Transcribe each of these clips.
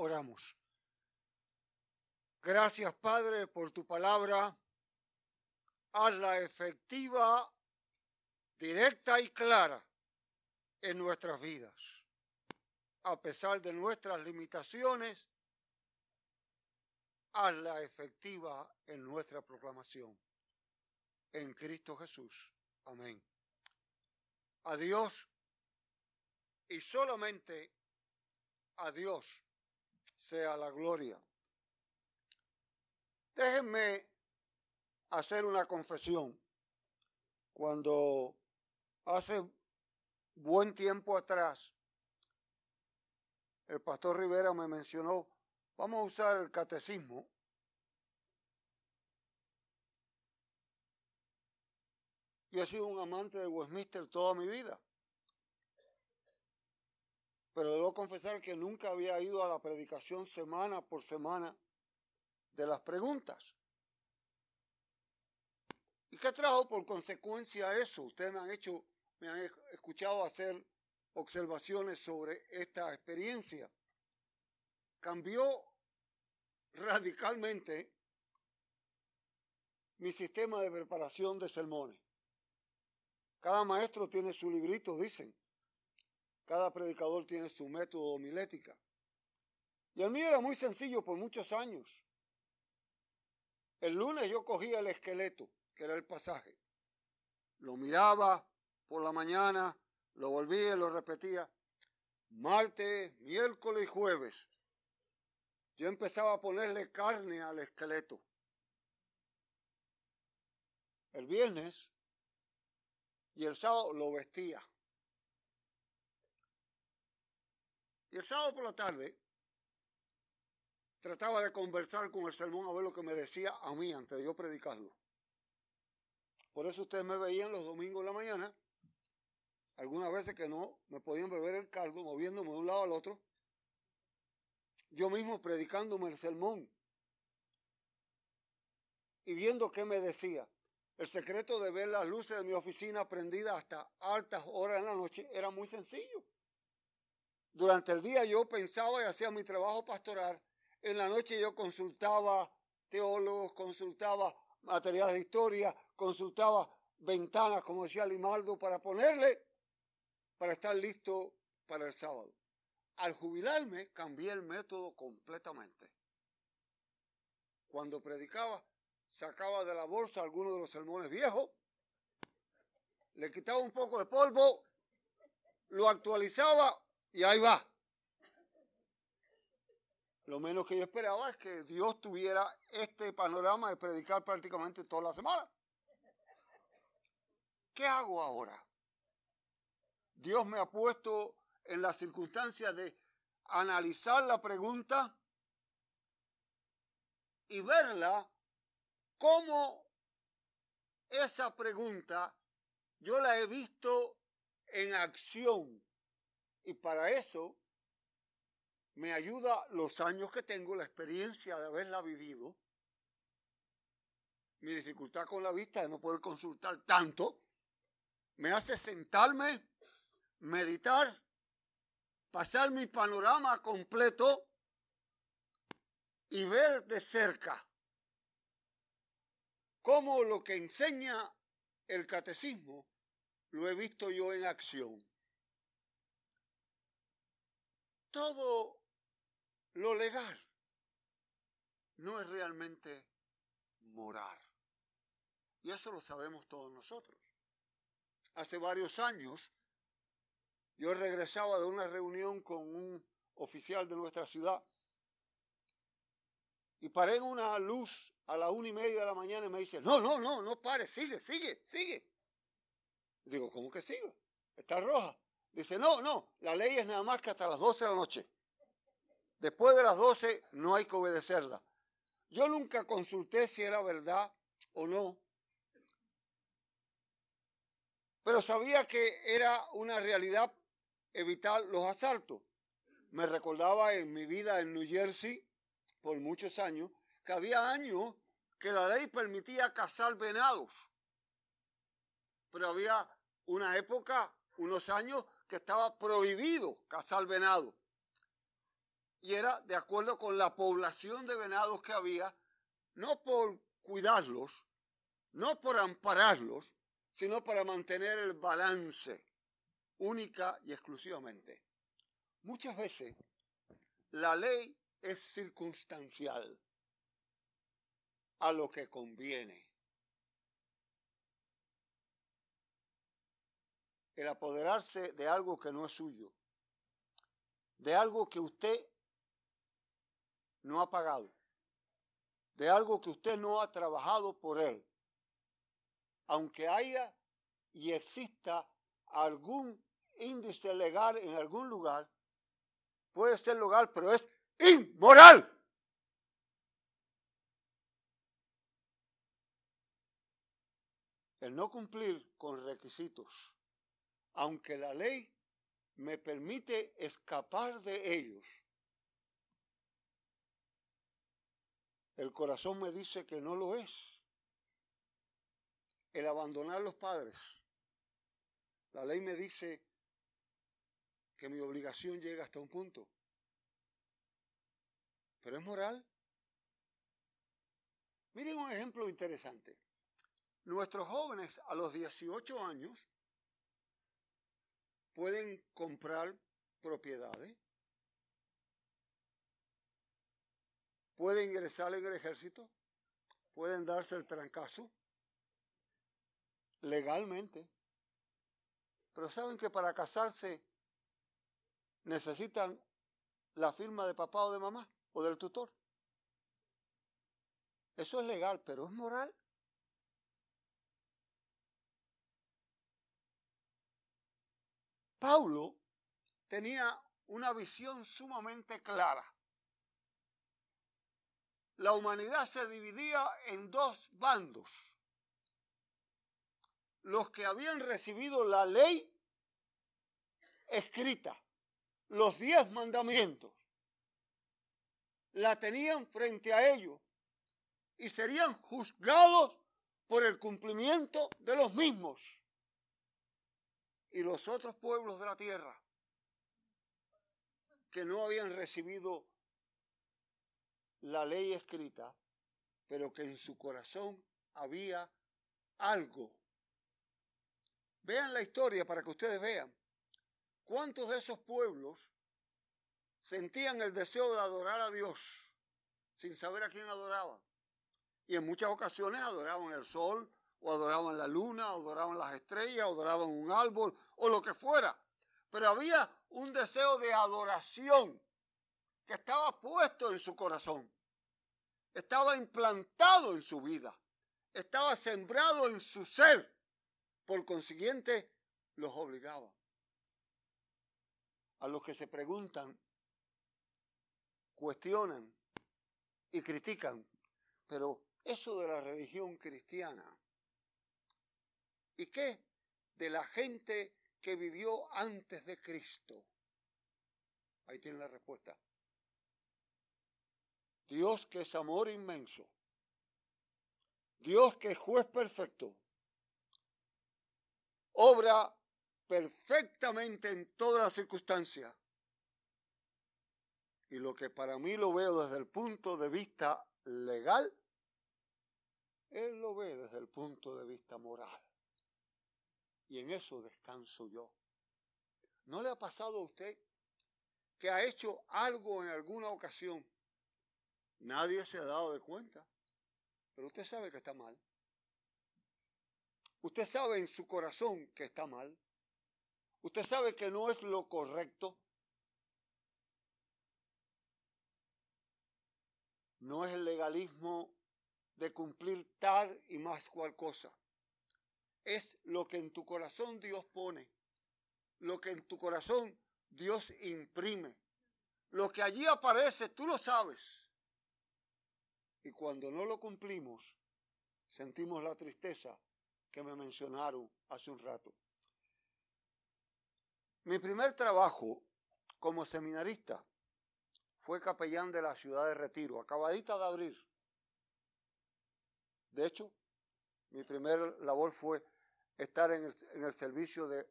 Oramos. Gracias, Padre, por tu palabra. Hazla efectiva, directa y clara en nuestras vidas. A pesar de nuestras limitaciones, hazla efectiva en nuestra proclamación. En Cristo Jesús. Amén. A Dios y solamente a Dios sea la gloria. Déjenme hacer una confesión. Cuando hace buen tiempo atrás, el pastor Rivera me mencionó, vamos a usar el catecismo. Yo he sido un amante de Westminster toda mi vida. Pero debo confesar que nunca había ido a la predicación semana por semana de las preguntas. ¿Y qué trajo por consecuencia eso? Ustedes me han hecho, me han escuchado hacer observaciones sobre esta experiencia. Cambió radicalmente mi sistema de preparación de sermones. Cada maestro tiene su librito, dicen. Cada predicador tiene su método homilética. Y el mío era muy sencillo por muchos años. El lunes yo cogía el esqueleto, que era el pasaje. Lo miraba por la mañana, lo volvía y lo repetía. Martes, miércoles y jueves. Yo empezaba a ponerle carne al esqueleto. El viernes y el sábado lo vestía. El sábado por la tarde trataba de conversar con el sermón a ver lo que me decía a mí antes de yo predicarlo. Por eso ustedes me veían los domingos en la mañana, algunas veces que no me podían beber el cargo, moviéndome de un lado al otro, yo mismo predicándome el sermón y viendo qué me decía. El secreto de ver las luces de mi oficina prendidas hasta altas horas en la noche era muy sencillo. Durante el día yo pensaba y hacía mi trabajo pastoral. En la noche yo consultaba teólogos, consultaba materiales de historia, consultaba ventanas, como decía Limaldo, para ponerle, para estar listo para el sábado. Al jubilarme cambié el método completamente. Cuando predicaba, sacaba de la bolsa algunos de los sermones viejos, le quitaba un poco de polvo, lo actualizaba y ahí va. Lo menos que yo esperaba es que Dios tuviera este panorama de predicar prácticamente toda la semana. ¿Qué hago ahora? Dios me ha puesto en la circunstancia de analizar la pregunta y verla como esa pregunta yo la he visto en acción y para eso me ayuda los años que tengo, la experiencia de haberla vivido, mi dificultad con la vista de no poder consultar tanto, me hace sentarme, meditar, pasar mi panorama completo y ver de cerca cómo lo que enseña el catecismo lo he visto yo en acción todo lo legal no es realmente moral. Y eso lo sabemos todos nosotros. Hace varios años yo regresaba de una reunión con un oficial de nuestra ciudad y paré en una luz a la una y media de la mañana y me dice, no, no, no, no pare, sigue, sigue, sigue. Digo, ¿cómo que sigue? Está roja. Dice, no, no, la ley es nada más que hasta las 12 de la noche. Después de las 12 no hay que obedecerla. Yo nunca consulté si era verdad o no, pero sabía que era una realidad evitar los asaltos. Me recordaba en mi vida en New Jersey, por muchos años, que había años que la ley permitía cazar venados, pero había una época, unos años, que estaba prohibido cazar venado. y era de acuerdo con la población de venados que había, no por cuidarlos, no por ampararlos, sino para mantener el balance única y exclusivamente. Muchas veces la ley es circunstancial a lo que conviene. El apoderarse de algo que no es suyo, de algo que usted no ha pagado, de algo que usted no ha trabajado por él, aunque haya y exista algún índice legal en algún lugar, puede ser legal, pero es inmoral. El no cumplir con requisitos, aunque la ley me permite escapar de ellos, el corazón me dice que no lo es. El abandonar los padres. La ley me dice que mi obligación llega hasta un punto. Pero es moral. Miren un ejemplo interesante. Nuestros jóvenes a los 18 años pueden comprar propiedades, pueden ingresar en el ejército, pueden darse el trancazo legalmente. Pero saben que para casarse necesitan la firma de papá o de mamá o del tutor. Eso es legal, pero es moral. Paulo tenía una visión sumamente clara. La humanidad se dividía en dos bandos. Los que habían recibido la ley escrita los diez mandamientos, la tenían frente a ellos y serían juzgados por el cumplimiento de los mismos. Y los otros pueblos de la tierra que no habían recibido la ley escrita, pero que en su corazón había algo. Vean la historia para que ustedes vean. ¿Cuántos de esos pueblos sentían el deseo de adorar a Dios sin saber a quién adoraban? Y en muchas ocasiones adoraban el sol, o adoraban la luna, o adoraban las estrellas, o adoraban un árbol, o lo que fuera. Pero había un deseo de adoración que estaba puesto en su corazón, estaba implantado en su vida, estaba sembrado en su ser. Por consiguiente, los obligaba a los que se preguntan, cuestionan y critican, pero eso de la religión cristiana, ¿y qué de la gente que vivió antes de Cristo? Ahí tiene la respuesta. Dios que es amor inmenso. Dios que es juez perfecto. Obra perfectamente en todas las circunstancias. Y lo que para mí lo veo desde el punto de vista legal, él lo ve desde el punto de vista moral. Y en eso descanso yo. ¿No le ha pasado a usted que ha hecho algo en alguna ocasión? Nadie se ha dado de cuenta, pero usted sabe que está mal. Usted sabe en su corazón que está mal. Usted sabe que no es lo correcto. No es el legalismo de cumplir tal y más cual cosa. Es lo que en tu corazón Dios pone, lo que en tu corazón Dios imprime. Lo que allí aparece, tú lo sabes. Y cuando no lo cumplimos, sentimos la tristeza que me mencionaron hace un rato. Mi primer trabajo como seminarista fue capellán de la ciudad de Retiro, acabadita de abrir. De hecho, mi primer labor fue estar en el, servicio de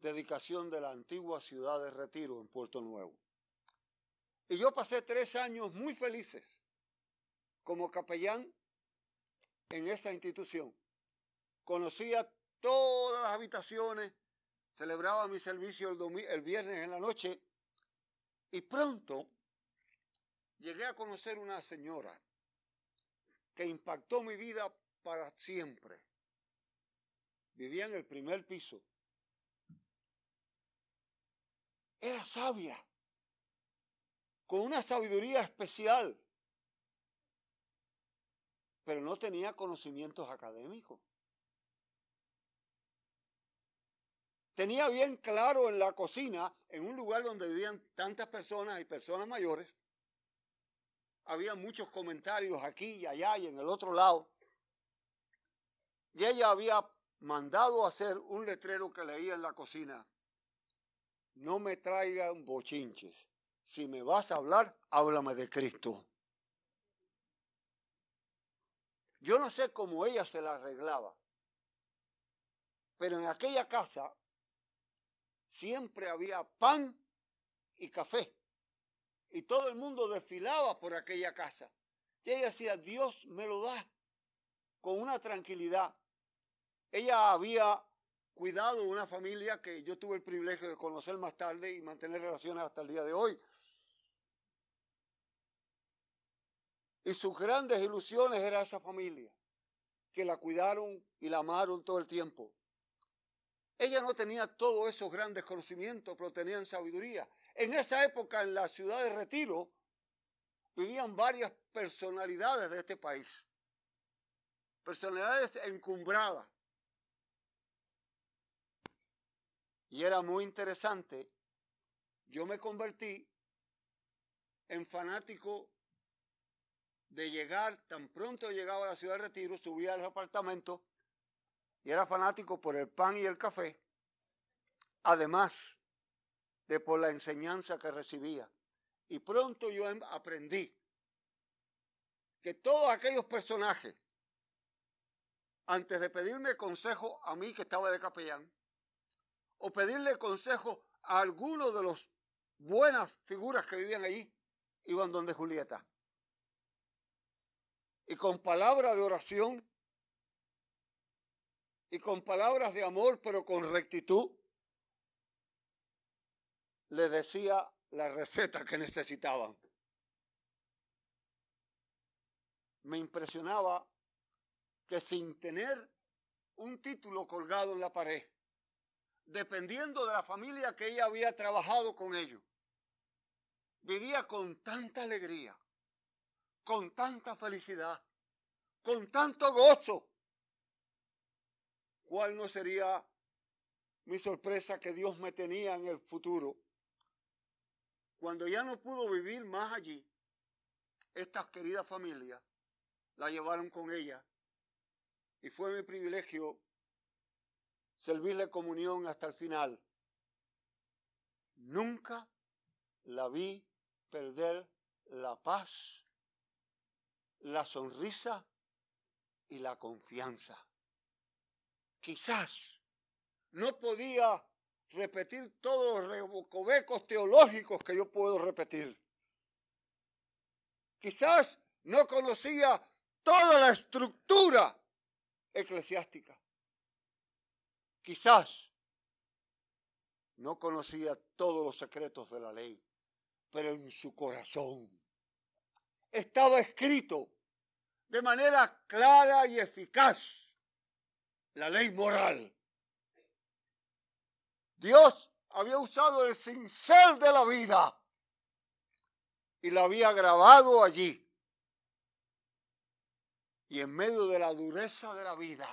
dedicación de la antigua ciudad de Retiro en Puerto Nuevo. Y yo pasé tres años muy felices como capellán en esa institución. Conocía todas las habitaciones, celebraba mi servicio el, el viernes en la noche y pronto llegué a conocer una señora que impactó mi vida para siempre. Vivía en el primer piso. Era sabia, con una sabiduría especial, pero no tenía conocimientos académicos. Tenía bien claro en la cocina, en un lugar donde vivían tantas personas y personas mayores, había muchos comentarios aquí y allá y en el otro lado. Y ella había mandado hacer un letrero que leía en la cocina. No me traigan bochinches. Si me vas a hablar, háblame de Cristo. Yo no sé cómo ella se la arreglaba, pero en aquella casa siempre había pan y café y todo el mundo desfilaba por aquella casa. Y ella decía, Dios me lo da con una tranquilidad. Ella había cuidado una familia que yo tuve el privilegio de conocer más tarde y mantener relaciones hasta el día de hoy. Y sus grandes ilusiones era esa familia, que la cuidaron y la amaron todo el tiempo. Ella no tenía todos esos grandes conocimientos, pero tenía sabiduría. En esa época, en la ciudad de Retiro, vivían varias personalidades de este país. Personalidades encumbradas. Y era muy interesante. Yo me convertí en fanático de llegar, tan pronto llegaba a la ciudad de Retiro, subía al apartamento y era fanático por el pan y el café. Además, de por la enseñanza que recibía. Y pronto yo em, aprendí que todos aquellos personajes, antes de pedirme consejo a mí que estaba de capellán, o pedirle consejo a alguno de los buenas figuras que vivían allí, iban donde Julieta. Y con palabras de oración y con palabras de amor, pero con rectitud, le decía la receta que necesitaban. Me impresionaba que sin tener un título colgado en la pared, dependiendo de la familia que ella había trabajado con ellos, vivía con tanta alegría, con tanta felicidad, con tanto gozo. ¿Cuál no sería mi sorpresa que Dios me tenía en el futuro? Cuando ya no pudo vivir más allí, estas queridas familias la llevaron con ella y fue mi privilegio servirle comunión hasta el final. Nunca la vi perder la paz, la sonrisa y la confianza. Quizás no podía repetir todos los recovecos teológicos que yo puedo repetir. Quizás no conocía toda la estructura eclesiástica. Quizás no conocía todos los secretos de la ley, pero en su corazón estaba escrito de manera clara y eficaz la ley moral Dios había usado el cincel de la vida y la había grabado allí. Y en medio de la dureza de la vida,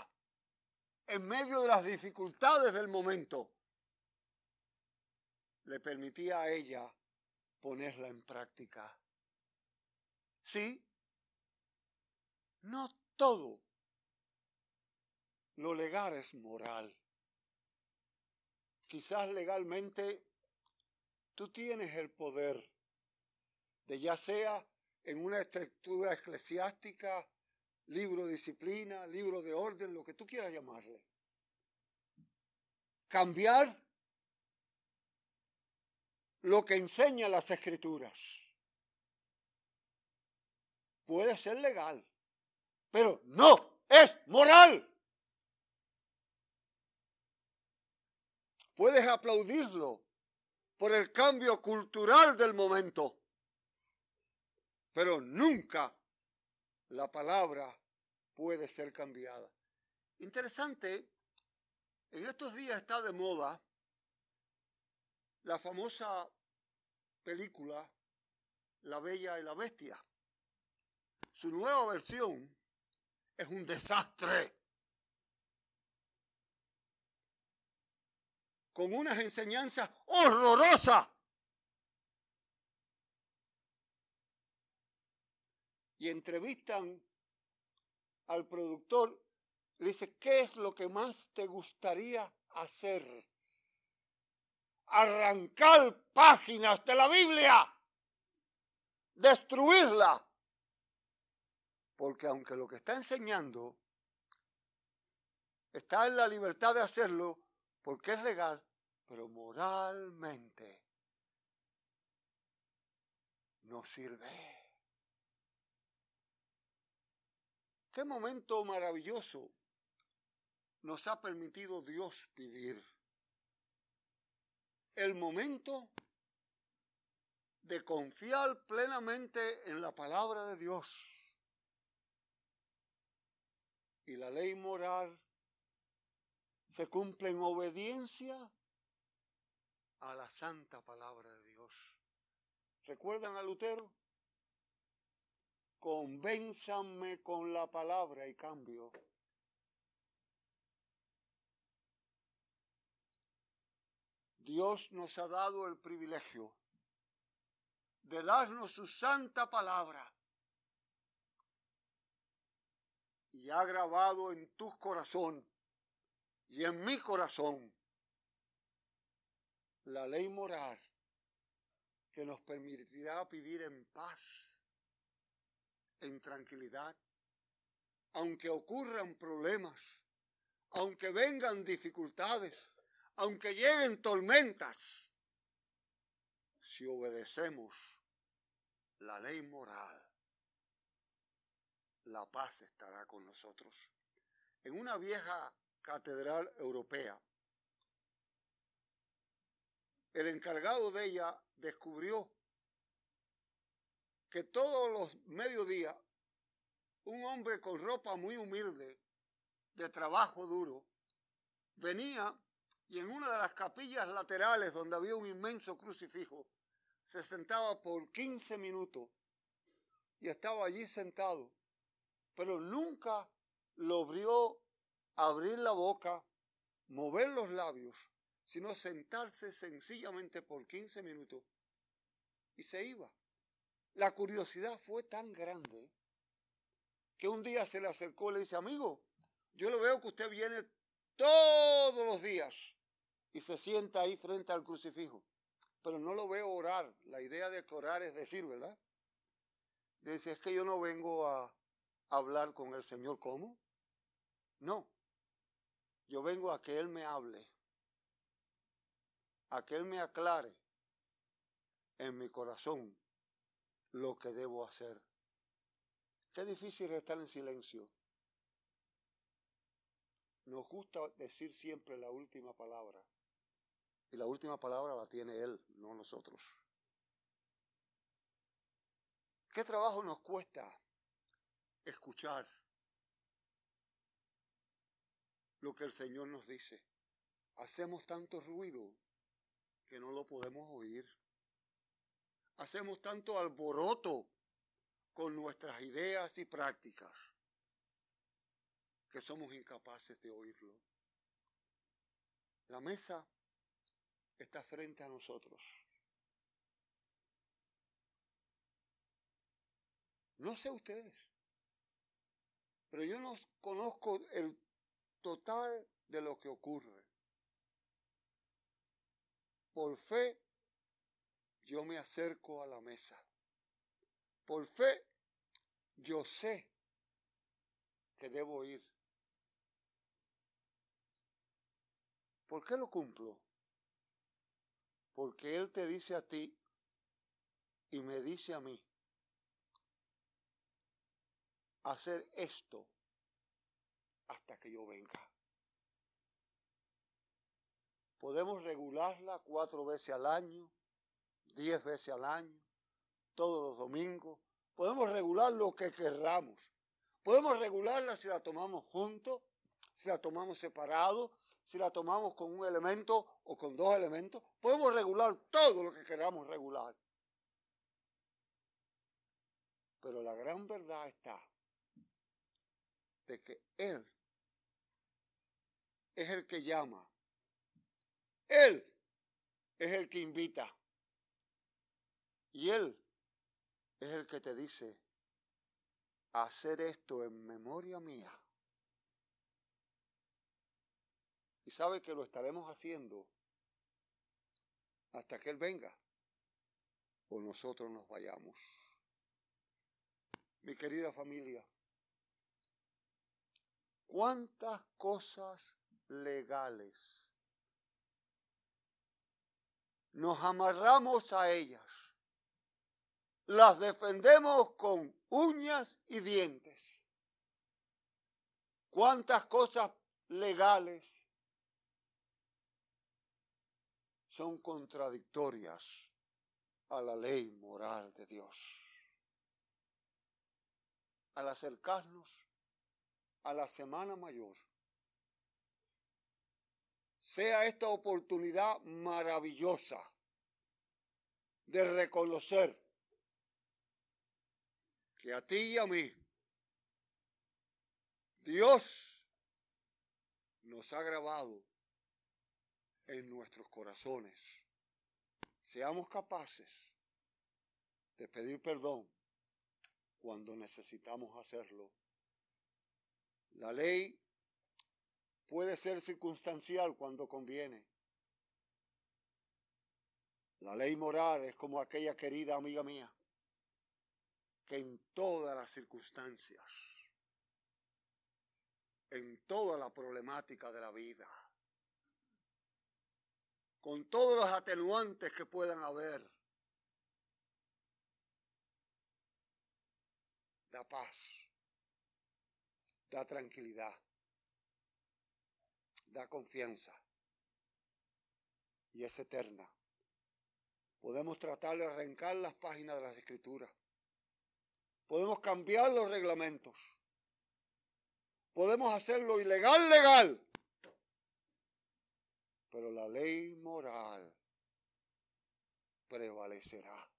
en medio de las dificultades del momento, le permitía a ella ponerla en práctica. Sí, no todo lo legal es moral. Quizás legalmente tú tienes el poder de ya sea en una estructura eclesiástica, libro de disciplina, libro de orden, lo que tú quieras llamarle. Cambiar lo que enseñan las escrituras. puede ser legal, pero no es moral. Puedes aplaudirlo por el cambio cultural del momento, pero nunca la palabra puede ser cambiada. Interesante, en estos días está de moda la famosa película La Bella y la Bestia. Su nueva versión es un desastre. Con unas enseñanzas horrorosas. Y entrevistan al productor, le dice, ¿qué es lo que más te gustaría hacer? Arrancar páginas de la Biblia, destruirla. Porque aunque lo que está enseñando está en la libertad de hacerlo, porque es legal, pero moralmente no sirve. Qué momento maravilloso nos ha permitido Dios vivir. El momento de confiar plenamente en la palabra de Dios. Y la ley moral se cumple en obediencia a la santa palabra de Dios. ¿Recuerdan a Lutero? Convénzanme con la palabra y cambio. Dios nos ha dado el privilegio de darnos su santa palabra y ha grabado en tu corazón y en mi corazón la ley moral que nos permitirá vivir en paz en tranquilidad, aunque ocurran problemas, aunque vengan dificultades, aunque lleguen tormentas, si obedecemos la ley moral, la paz estará con nosotros. En una vieja catedral europea, el encargado de ella descubrió que todos los mediodías un hombre con ropa muy humilde, de trabajo duro, venía y en una de las capillas laterales donde había un inmenso crucifijo, se sentaba por 15 minutos y estaba allí sentado, pero nunca lo vio abrir la boca, mover los labios, sino sentarse sencillamente por 15 minutos y se iba. La curiosidad fue tan grande que un día se le acercó y le dice, amigo, yo lo veo que usted viene todos los días y se sienta ahí frente al crucifijo, pero no lo veo orar. La idea de orar es decir, ¿verdad? Dice, es que yo no vengo a hablar con el Señor, ¿cómo? No, yo vengo a que Él me hable, a que Él me aclare en mi corazón lo que debo hacer. Qué difícil es estar en silencio. Nos gusta decir siempre la última palabra. Y la última palabra la tiene Él, no nosotros. ¿Qué trabajo nos cuesta escuchar lo que el Señor nos dice? Hacemos tanto ruido que no lo podemos oír hacemos tanto alboroto con nuestras ideas y prácticas que somos incapaces de oírlo. La mesa está frente a nosotros. No sé ustedes, pero yo no conozco el total de lo que ocurre. Por fe yo me acerco a la mesa. Por fe, yo sé que debo ir. ¿Por qué lo cumplo? Porque Él te dice a ti y me dice a mí, hacer esto hasta que yo venga. Podemos regularla cuatro veces al año, diez veces al año, todos los domingos. Podemos regular lo que querramos. Podemos regularla si la tomamos juntos, si la tomamos separado, si la tomamos con un elemento o con dos elementos. Podemos regular todo lo que queramos regular. Pero la gran verdad está de que Él es el que llama. Él es el que invita. Y Él es el que te dice, hacer esto en memoria mía. Y sabe que lo estaremos haciendo hasta que Él venga o nosotros nos vayamos. Mi querida familia, ¿cuántas cosas legales nos amarramos a ellas? Las defendemos con uñas y dientes. ¿Cuántas cosas legales son contradictorias a la ley moral de Dios. Al acercarnos a la Semana Mayor, sea esta oportunidad maravillosa de reconocer que a ti y a mí Dios nos ha grabado en nuestros corazones. Seamos capaces de pedir perdón cuando necesitamos hacerlo. La ley puede ser circunstancial cuando conviene. La ley moral es como aquella querida amiga mía que en todas las circunstancias, en toda la problemática de la vida, con todos los atenuantes que puedan haber. Da paz, da tranquilidad, da confianza y es eterna. Podemos tratar de arrancar las páginas de las escrituras. Podemos cambiar los reglamentos. Podemos hacerlo ilegal, legal pero la ley moral prevalecerá.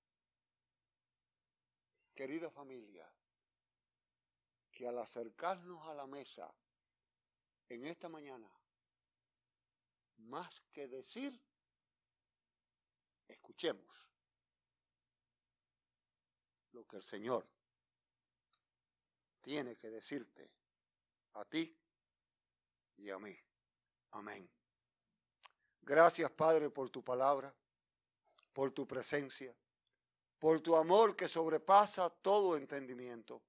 Querida familia, que al acercarnos a la mesa en esta mañana, más que decir, escuchemos lo que el Señor tiene que decirte a ti y a mí. Amén. Gracias, Padre, por tu palabra, por tu presencia, por tu amor que sobrepasa todo entendimiento.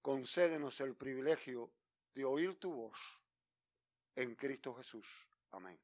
Concédenos el privilegio de oír tu voz en Cristo Jesús. Amén.